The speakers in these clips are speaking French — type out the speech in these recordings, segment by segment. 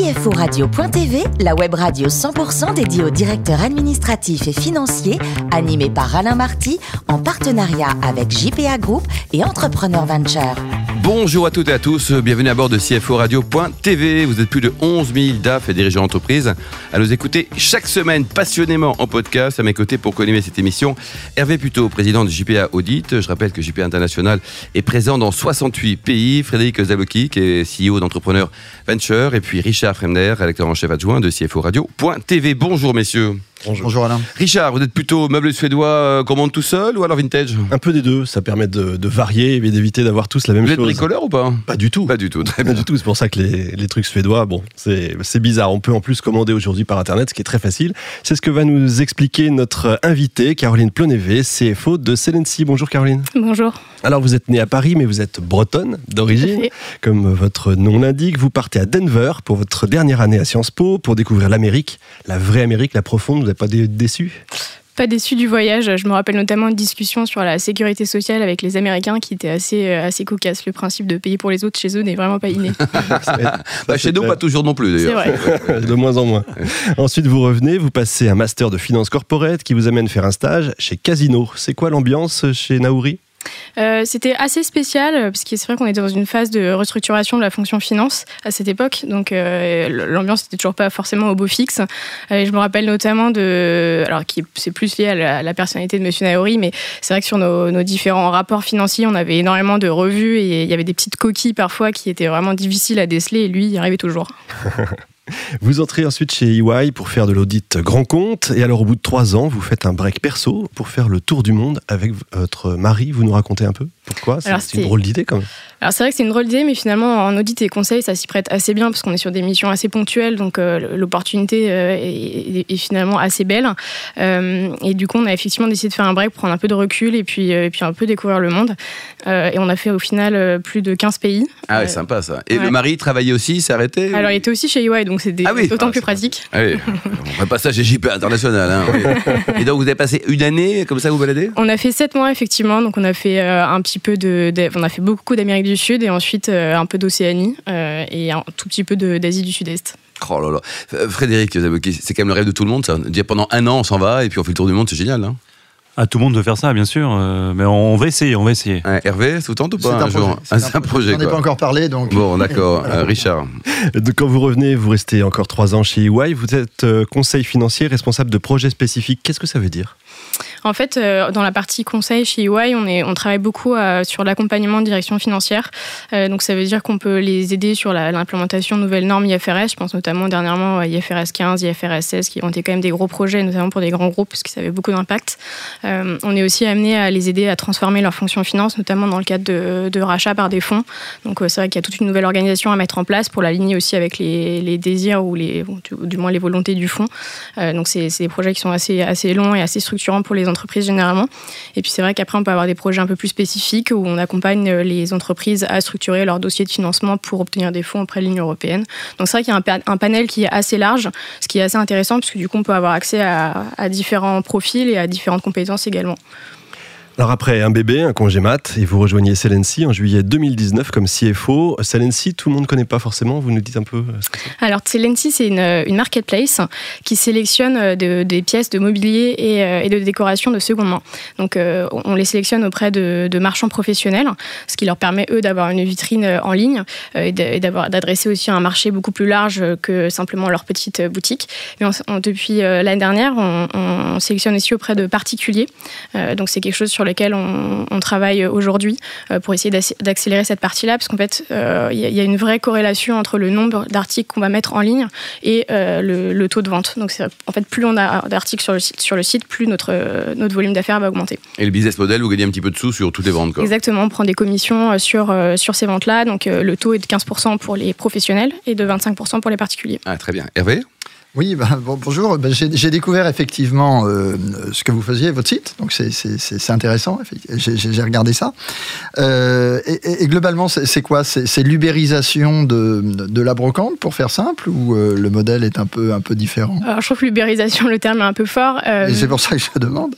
CFORadio.tv, la web radio 100% dédiée aux directeurs administratifs et financiers, animée par Alain Marty, en partenariat avec JPA Group et Entrepreneur Venture. Bonjour à toutes et à tous, bienvenue à bord de CFO Radio.tv. Vous êtes plus de 11 000 DAF et dirigeants d'entreprise à nous écouter chaque semaine passionnément en podcast. À mes côtés pour co-animer cette émission, Hervé Puteau, président de JPA Audit. Je rappelle que JPA International est présent dans 68 pays. Frédéric Zaloki, qui est CEO d'Entrepreneur Venture. Et puis Richard Fremder, rédacteur en chef adjoint de CFO Radio.tv. Bonjour messieurs. Bonjour. Alain. Richard, vous êtes plutôt meuble suédois euh, commande tout seul ou alors vintage? Un peu des deux, ça permet de, varier et d'éviter d'avoir tous la même chose. Vous êtes bricoleur ou pas? Pas du tout. Pas du tout, très bien. Pas du tout, c'est pour ça que les, trucs suédois, bon, c'est bizarre. On peut en plus commander aujourd'hui par internet, ce qui est très facile. C'est ce que va nous expliquer notre invitée, Caroline Plonévé, CFO de Celency. Bonjour Caroline. Bonjour. Alors vous êtes née à Paris, mais vous êtes bretonne d'origine. Comme votre nom l'indique, vous partez à Denver pour votre dernière année à Sciences Po pour découvrir l'Amérique, la vraie Amérique, la profonde. N'êtes pas déçu? Pas déçu du voyage. Je me rappelle notamment une discussion sur la sécurité sociale avec les Américains qui était assez, euh, assez cocasse. Le principe de payer pour les autres chez eux n'est vraiment pas inné. bah, chez nous, pas toujours non plus d'ailleurs. de moins en moins. Ensuite, vous revenez, vous passez un master de finance corporate qui vous amène faire un stage chez Casino. C'est quoi l'ambiance chez Naouri? Euh, c'était assez spécial euh, parce que c'est vrai qu'on était dans une phase de restructuration de la fonction finance à cette époque, donc euh, l'ambiance n'était toujours pas forcément au beau fixe. je me rappelle notamment de, alors qui c'est plus lié à la, personnalité de Monsieur Naori, mais c'est vrai que sur nos, nos, différents rapports financiers, on avait énormément de revues et il y avait des petites coquilles parfois qui étaient vraiment difficiles à déceler et lui, il y arrivait toujours. Vous entrez ensuite chez EY pour faire de l'audit grand compte. Et alors, au bout de trois ans, vous faites un break perso pour faire le tour du monde avec votre mari. Vous nous racontez un peu? Pourquoi C'est une drôle d'idée quand même. Alors c'est vrai que c'est une drôle d'idée, mais finalement en audit et conseil, ça s'y prête assez bien parce qu'on est sur des missions assez ponctuelles, donc euh, l'opportunité euh, est, finalement assez belle. Euh, et du coup, on a effectivement décidé de faire un break, prendre un peu de recul et puis, et puis un peu découvrir le monde. et on a fait au final plus de 15 pays. Ah ouais, sympa ça. Et le mari travaillait aussi, s'est arrêté Alors il était aussi chez EY, donc c'était ah d'autant ah, plus pratique. Ah oui. on va pas ça chez JP International. Hein, et donc vous avez passé une année comme ça vous baladez On a fait 7 mois effectivement, donc on a fait un petit peu de, on a fait beaucoup d'Amérique du Sud et ensuite euh, un peu d'Océanie euh, et un tout petit peu d'Asie du Sud-Est. Oh là là. Euh, Frédéric, c'est quand même le rêve de tout le monde, ça. Pendant un an, on s'en va et puis on fait le tour du monde, c'est génial. Hein ah, tout le monde veut faire ça, bien sûr, mais on va essayer, on va essayer. Hervé, vous tente ou pas un, jour C'est un, projet. On n'en ai pas encore parlé, donc. Bon, d'accord. Richard. Quand vous revenez, vous restez encore trois ans chez EY. Vous êtes conseil financier, responsable de projets spécifiques. Qu'est-ce que ça veut dire? En fait, euh, dans la partie conseil chez EY, on, travaille beaucoup euh, sur l'accompagnement de direction financière. Euh, donc, ça veut dire qu'on peut les aider sur l'implémentation de nouvelles normes IFRS. Je pense notamment dernièrement à IFRS 15, IFRS 16, qui ont été quand même des gros projets, notamment pour des grands groupes, parce que ça avait beaucoup d'impact. on est aussi amené à les aider à transformer leur fonction finance, notamment dans le cadre de, de rachat par des fonds. Donc, c'est vrai qu'il y a toute une nouvelle organisation à mettre en place pour l'aligner aussi avec les, les, désirs ou les, du, moins les volontés du fonds. donc, c'est des projets qui sont assez, assez longs et assez structurants pour les entreprises généralement. Et puis c'est vrai qu'après, on peut avoir des projets un peu plus spécifiques où on accompagne euh, les entreprises à structurer leur dossier de financement pour obtenir des fonds auprès de l'Union européenne. Donc c'est vrai qu'il y a un, panel qui est assez large, ce qui est assez intéressant parce que du coup, on peut avoir accès à différents profils et à différentes compétences également. Alors après un bébé, un congé mat, et vous rejoignez Celency en juillet 2019 comme CFO. Celency, tout le monde ne connaît pas forcément, vous nous dites un peu euh, Alors Celency, c'est une, marketplace qui sélectionne euh, des pièces de mobilier euh, et, de décoration de seconde main. Donc on les sélectionne auprès de, marchands professionnels, ce qui leur permet eux d'avoir une vitrine en ligne et d'adresser aussi un marché beaucoup plus large que simplement leur petite boutique. Mais depuis l'année dernière, on, on, sélectionne aussi auprès de particuliers. donc c'est quelque chose sur lesquels on, travaille aujourd'hui euh, pour essayer d'accélérer cette partie-là, parce qu'en fait, euh, il y, a une vraie corrélation entre le nombre d'articles qu'on va mettre en ligne et euh, le, taux de vente. Donc, en fait, plus on a d'articles sur le site, sur le site, plus notre, notre volume d'affaires va augmenter. Et le business model, vous gagnez un petit peu de sous sur toutes les ventes, quoi. Exactement, on prend des commissions sur, sur ces ventes-là. Donc, le taux est de 15% pour les professionnels et de 25% pour les particuliers. Ah, très bien. Hervé? Oui, bah, bonjour. Bah, j'ai découvert effectivement euh, ce que vous faisiez, votre site, donc c'est intéressant. J'ai regardé ça. Euh, et, globalement, c'est quoi? C'est l'ubérisation de, de, la brocante, pour faire simple, ou euh, le modèle est un peu, un peu différent? Alors, Je trouve que l'ubérisation, le terme est un peu fort. et c'est pour ça que je demande.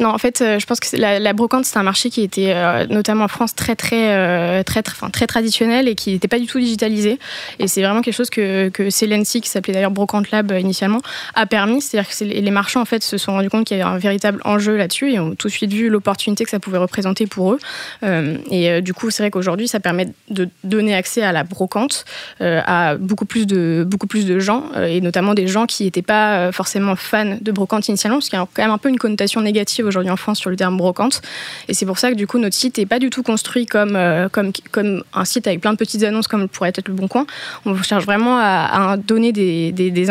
non, en fait, je pense que la, la, brocante, c'est un marché qui était, notamment en France, très, très, très, très, très traditionnel et qui n'était pas du tout digitalisé. Et c'est vraiment quelque chose que, que Celency, qui s'appelait d'ailleurs Brocante Euh, initialement, a permis. C'est-à-dire que les marchands en fait se sont rendus compte qu'il y avait un véritable enjeu là-dessus et ont tout de suite vu l'opportunité que ça pouvait représenter pour eux. Euh, et euh, du coup, c'est vrai qu'aujourd'hui, ça permet de donner accès à la brocante à beaucoup plus de beaucoup plus de gens et notamment des gens qui n'étaient pas forcément fans de brocante initialement, parce qu'il y a quand même un peu une connotation négative aujourd'hui en France sur le terme brocante. Et c'est pour ça que du coup, notre site n'est pas du tout construit comme comme comme un site avec plein de petites annonces comme pourrait être le Bon Coin. On cherche vraiment à, donner des, des, des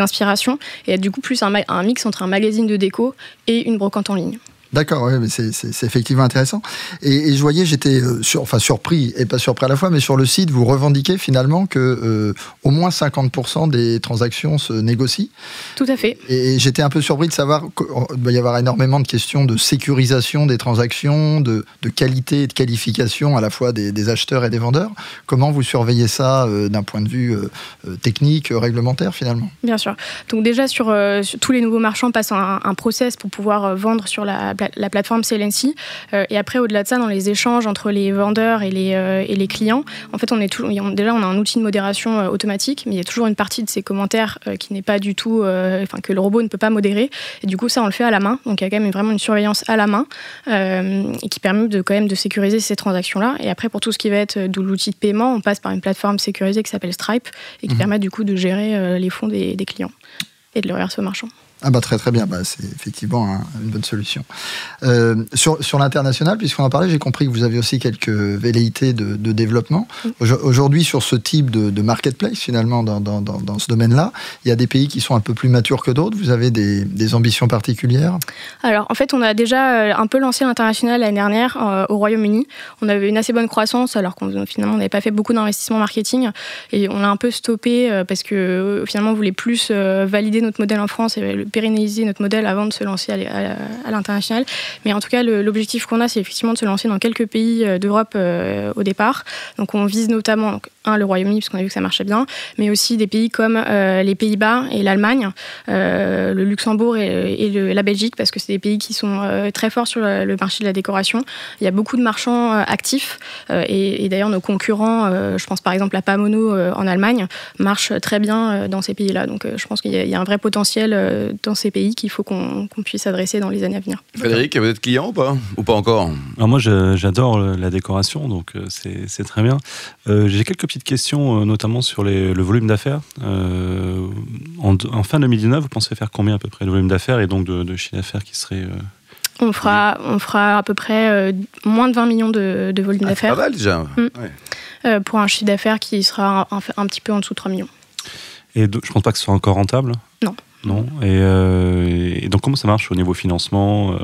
et être du coup plus un mix entre un magazine de déco et une brocante en ligne. D'accord, oui, mais c'est effectivement intéressant. Et, je voyais, j'étais euh, sur, enfin surpris et pas surpris à la fois, mais sur le site, vous revendiquez finalement que euh, au moins 50% des transactions se négocient. Tout à fait. Et, j'étais un peu surpris de savoir qu'il va y avoir énormément de questions de sécurisation des transactions, de, de qualité et de qualification à la fois des, acheteurs et des vendeurs. Comment vous surveillez ça euh, d'un point de vue technique, réglementaire finalement? Bien sûr. Donc déjà sur, tous les nouveaux marchands passent un, un process pour pouvoir vendre sur la la plateforme Celency. Euh, et après, au-delà de ça, dans les échanges entre les vendeurs et les, euh, et les clients, en fait, on est tout, déjà, on a un outil de modération euh, automatique, mais il y a toujours une partie de ces commentaires qui n'est pas du tout, enfin, que le robot ne peut pas modérer. Et du coup, ça, on le fait à la main. Donc, il y a quand même vraiment une surveillance à la main et qui permet de, quand même de sécuriser ces transactions-là. Et après, pour tout ce qui va être de l'outil de paiement, on passe par une plateforme sécurisée qui s'appelle Stripe et qui mhm. permet du coup de gérer les fonds des, des clients et de le reverser aux marchands. Ah bah très très bien, bah, c'est effectivement une bonne solution. Euh, sur sur l'international, puisqu'on en parlait, j'ai compris que vous avez aussi quelques velléités de, de développement. Aujourd'hui, sur ce type de, de marketplace, finalement, dans, dans, dans, ce domaine-là, il y a des pays qui sont un peu plus matures que d'autres. Vous avez des, des, ambitions particulières? Alors, en fait, on a déjà euh, un peu lancé l'international l'année dernière euh, au Royaume-Uni. On avait une assez bonne croissance, alors qu'on finalement, n'avait pas fait beaucoup d'investissement marketing. Et on a un peu stoppé parce que finalement, on voulait plus valider notre modèle en France et le pérenniser notre modèle avant de se lancer à l'international. Mais en tout cas, l'objectif qu'on a, c'est effectivement de se lancer dans quelques pays euh, d'Europe euh, au départ. Donc on vise notamment, un, le Royaume-Uni, parce qu'on a vu que ça marchait bien, mais aussi des pays comme euh, les Pays-Bas et l'Allemagne, le Luxembourg et, la Belgique, parce que c'est des pays qui sont très forts sur le marché de la décoration. Il y a beaucoup de marchands actifs, et, d'ailleurs nos concurrents, je pense par exemple à Pamono en Allemagne, marchent très bien dans ces pays-là. Donc je pense qu'il y, a un vrai potentiel dans ces pays qu'il faut qu'on puisse adresser dans les années à venir. Frédéric, vous êtes client ou pas Ou pas encore Alors Moi, j'adore la décoration, donc euh, c'est très bien. Euh, j'ai quelques petites questions, euh, notamment sur les, le volume d'affaires. en, fin 2019, vous pensez faire combien à peu près de volume d'affaires et donc de, chiffre d'affaires qui serait on fera, on fera à peu près moins de 20 millions de, de volume ah, d'affaires. pas mal déjà. Mm. pour un chiffre d'affaires qui sera un, un, petit peu en dessous de 3 millions. Et je ne pense pas que ce soit encore rentable Non. Non euh, et, donc comment ça marche au niveau financement euh?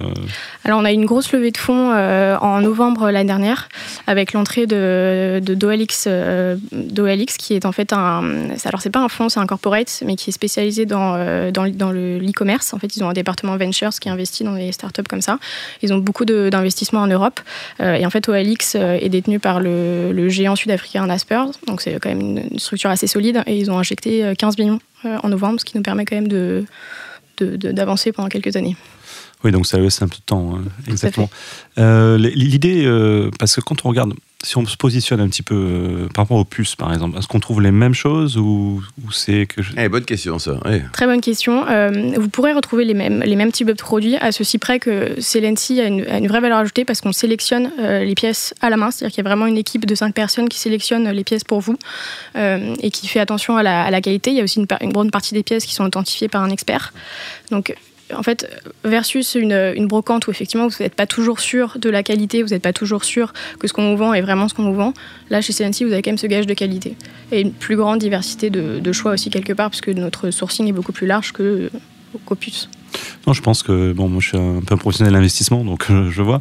Alors on a eu une grosse levée de fonds euh, en novembre l'année dernière avec l'entrée de, de d'OLX, qui est en fait un... Alors c'est pas un fonds, c'est un corporate, mais qui est spécialisé dans, dans, dans le, l'e-commerce. En fait ils ont un département ventures qui investit dans des startups comme ça. Ils ont beaucoup d'investissements en Europe. et en fait OLX est détenu par le, géant sud-africain Naspers. Donc c'est quand même une structure assez solide. Et ils ont injecté 15 millions euh, en novembre, ce qui nous permet quand même de, d'avancer pendant quelques années. Oui, donc ça laisse un peu de temps, hein, exactement. Euh, l'idée, euh, parce que quand on regarde si on se positionne un petit peu euh, par rapport aux puces, par exemple, est-ce qu'on trouve les mêmes choses ou, c'est que eh, Bonne question, ça. Très bonne question. Euh, vous pourrez retrouver les mêmes, les mêmes types de produits à ceci près que Celency a une, a une vraie valeur ajoutée parce qu'on sélectionne euh, les pièces à la main, c'est-à-dire qu'il y a vraiment une équipe de cinq personnes qui sélectionne les pièces pour vous et qui fait attention à la, à la qualité. Il y a aussi une, une grande partie des pièces qui sont authentifiées par un expert. Donc en fait, versus une, brocante où effectivement vous n'êtes pas toujours sûr de la qualité, vous n'êtes pas toujours sûr que ce qu'on vous vend est vraiment ce qu'on vous vend, là chez CNC vous avez quand même ce gage de qualité. Et une plus grande diversité de, choix aussi quelque part, puisque notre sourcing est beaucoup plus large que Copus. Non, je pense que, bon, moi je suis un peu un professionnel d'investissement, donc je vois.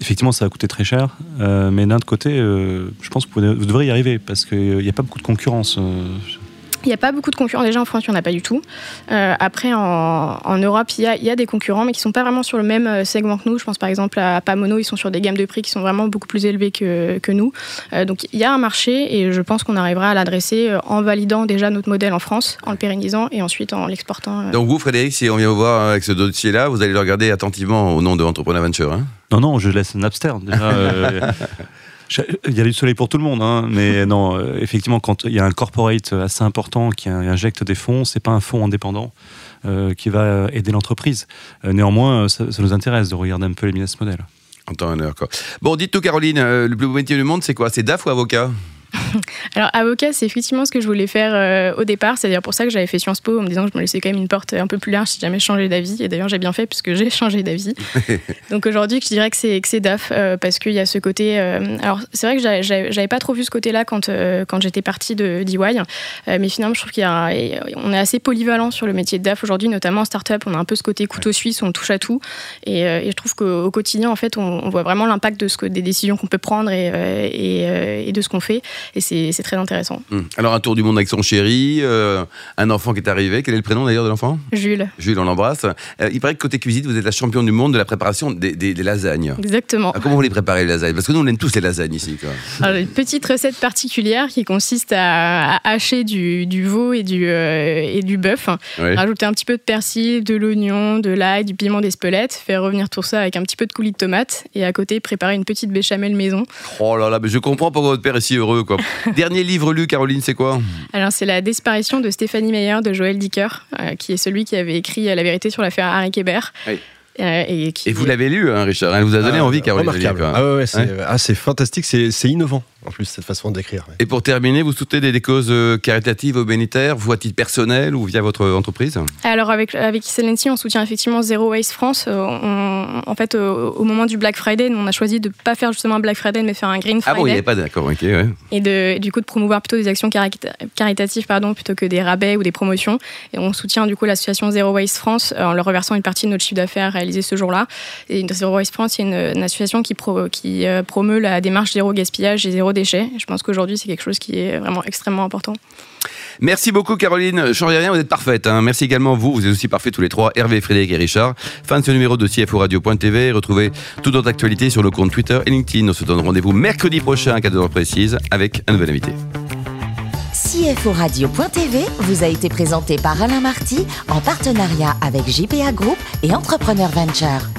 Effectivement, ça va coûter très cher, euh, mais d'un autre côté, euh, je pense que vous, devriez y arriver, parce qu'il n'y a pas beaucoup de concurrence. Il n'y a pas beaucoup de concurrents déjà en France, il n'y en a pas du tout. Euh, après, en, Europe, il y, a, des concurrents, mais qui ne sont pas vraiment sur le même euh, segment que nous. Je pense par exemple à Pamono, ils sont sur des gammes de prix qui sont vraiment beaucoup plus élevées que, que nous. Euh, donc il y a un marché et je pense qu'on arrivera à l'adresser en validant déjà notre modèle en France, en le pérennisant et ensuite en l'exportant. Donc vous, Frédéric, si on vient vous voir avec ce dossier-là, vous allez le regarder attentivement au nom de Entrepreneur Venture. Hein? Non, non, je laisse Napster. Déjà, Il y a du soleil pour tout le monde, hein, mais non, euh, effectivement, quand il y a un corporate assez important qui injecte des fonds, c'est pas un fonds indépendant euh, qui va aider l'entreprise. Euh, néanmoins, ça, nous intéresse de regarder un peu les business models. En temps quoi. Bon, dites tout, Caroline, le plus beau métier du monde, c'est quoi? C'est DAF ou avocat? Alors, avocat, c'est effectivement ce que je voulais faire euh, au départ. C'est d'ailleurs pour ça que j'avais fait Sciences Po en me disant que je me laissais quand même une porte un peu plus large si jamais je changeais d'avis. Et d'ailleurs, j'ai bien fait puisque j'ai changé d'avis. Donc aujourd'hui, je dirais que c'est, que DAF euh, parce qu'il y a ce côté. Euh, alors, c'est vrai que j'avais, pas trop vu ce côté-là quand, quand j'étais partie de d'EY. mais finalement, je trouve qu'on est assez polyvalent sur le métier de DAF aujourd'hui, notamment en start-up. On a un peu ce côté couteau suisse, on touche à tout. Et, je trouve qu'au quotidien, en fait, on, voit vraiment l'impact de ce que, des décisions qu'on peut prendre et, et, et de ce qu'on fait et c'est très intéressant. Hmm. Alors, un tour du monde avec son chéri, euh, un enfant qui est arrivé. Quel est le prénom d'ailleurs de l'enfant? Jules. Jules, on l'embrasse. Euh, il paraît que côté cuisine, vous êtes la championne du monde de la préparation des, lasagnes. Exactement. Ah, comment vous les préparez les lasagnes? Parce que nous, on aime tous les lasagnes ici. Alors, une petite recette particulière qui consiste à, hacher du, veau et du, euh, et du bœuf, rajouter un petit peu de persil, de l'oignon, de l'ail, du piment d'Espelette, faire revenir tout ça avec un petit peu de coulis de tomate et à côté préparer une petite béchamel maison. Oh là là, mais je comprends pourquoi votre père est si heureux. Quoi. Dernier livre lu, Caroline, c'est quoi? Alors, c'est La disparition de Stéphanie Meyer de Joël Dicker, euh, qui est celui qui avait écrit La vérité sur l'affaire Harry Kéber. Euh, et, vous l'avez lu, hein, Richard? Elle vous a donné ah, envie, Caroline. Remarquable. Ah ouais, ah, c'est fantastique, c'est innovant en plus, cette façon d'écrire. Et pour terminer, vous soutenez des, causes euh, caritatives ou bénitaires, vous à titre personnel ou via votre entreprise Alors, avec, avec on soutient effectivement Zero Waste France. Euh, en fait, au, moment du Black Friday, on a choisi de ne pas faire justement un Black Friday, mais faire un Green Friday. Ah bon, il n'y avait pas d'accord, ok. Ouais. Et de, du coup, de promouvoir plutôt des actions caritatives pardon, plutôt que des rabais ou des promotions. Et on soutient du coup l'association Zero Waste France en leur reversant une partie de notre chiffre d'affaires réalisé ce jour-là. Et Zero Waste France, c'est une, association qui, qui euh, promeut la démarche zéro gaspillage et zéro déchet. Je pense qu'aujourd'hui, c'est quelque chose qui est vraiment extrêmement important. Merci beaucoup Caroline. Changez rien, vous êtes parfaite. Hein. Merci également vous, vous êtes aussi parfaits tous les trois, Hervé, Frédéric et Richard. Fin de ce numéro de CFO Radio.tv. Retrouvez toute notre actualité sur le compte Twitter et LinkedIn. On se donne rendez-vous mercredi prochain à 14h précise avec un nouvel invité. CFO Radio.tv vous a été présenté par Alain Marty en partenariat avec JPA Group et Entrepreneur Venture.